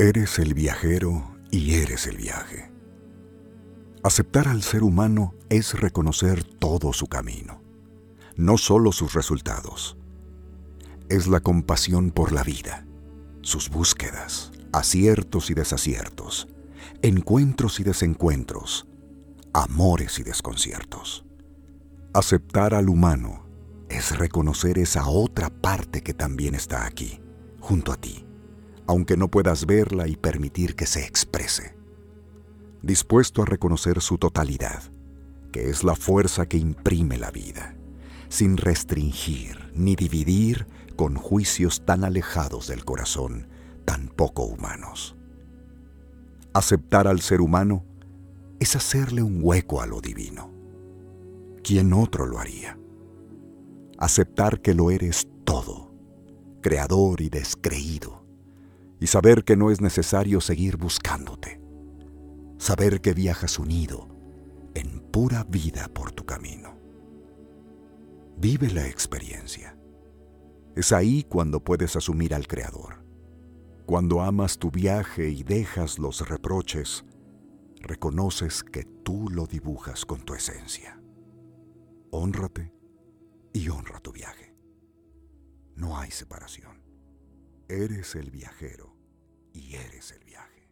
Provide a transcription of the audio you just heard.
Eres el viajero y eres el viaje. Aceptar al ser humano es reconocer todo su camino, no solo sus resultados. Es la compasión por la vida, sus búsquedas, aciertos y desaciertos, encuentros y desencuentros, amores y desconciertos. Aceptar al humano es reconocer esa otra parte que también está aquí, junto a ti aunque no puedas verla y permitir que se exprese. Dispuesto a reconocer su totalidad, que es la fuerza que imprime la vida, sin restringir ni dividir con juicios tan alejados del corazón, tan poco humanos. Aceptar al ser humano es hacerle un hueco a lo divino. ¿Quién otro lo haría? Aceptar que lo eres todo, creador y descreído, y saber que no es necesario seguir buscándote. Saber que viajas unido en pura vida por tu camino. Vive la experiencia. Es ahí cuando puedes asumir al Creador. Cuando amas tu viaje y dejas los reproches, reconoces que tú lo dibujas con tu esencia. Hónrate y honra tu viaje. No hay separación. Eres el viajero y eres el viaje.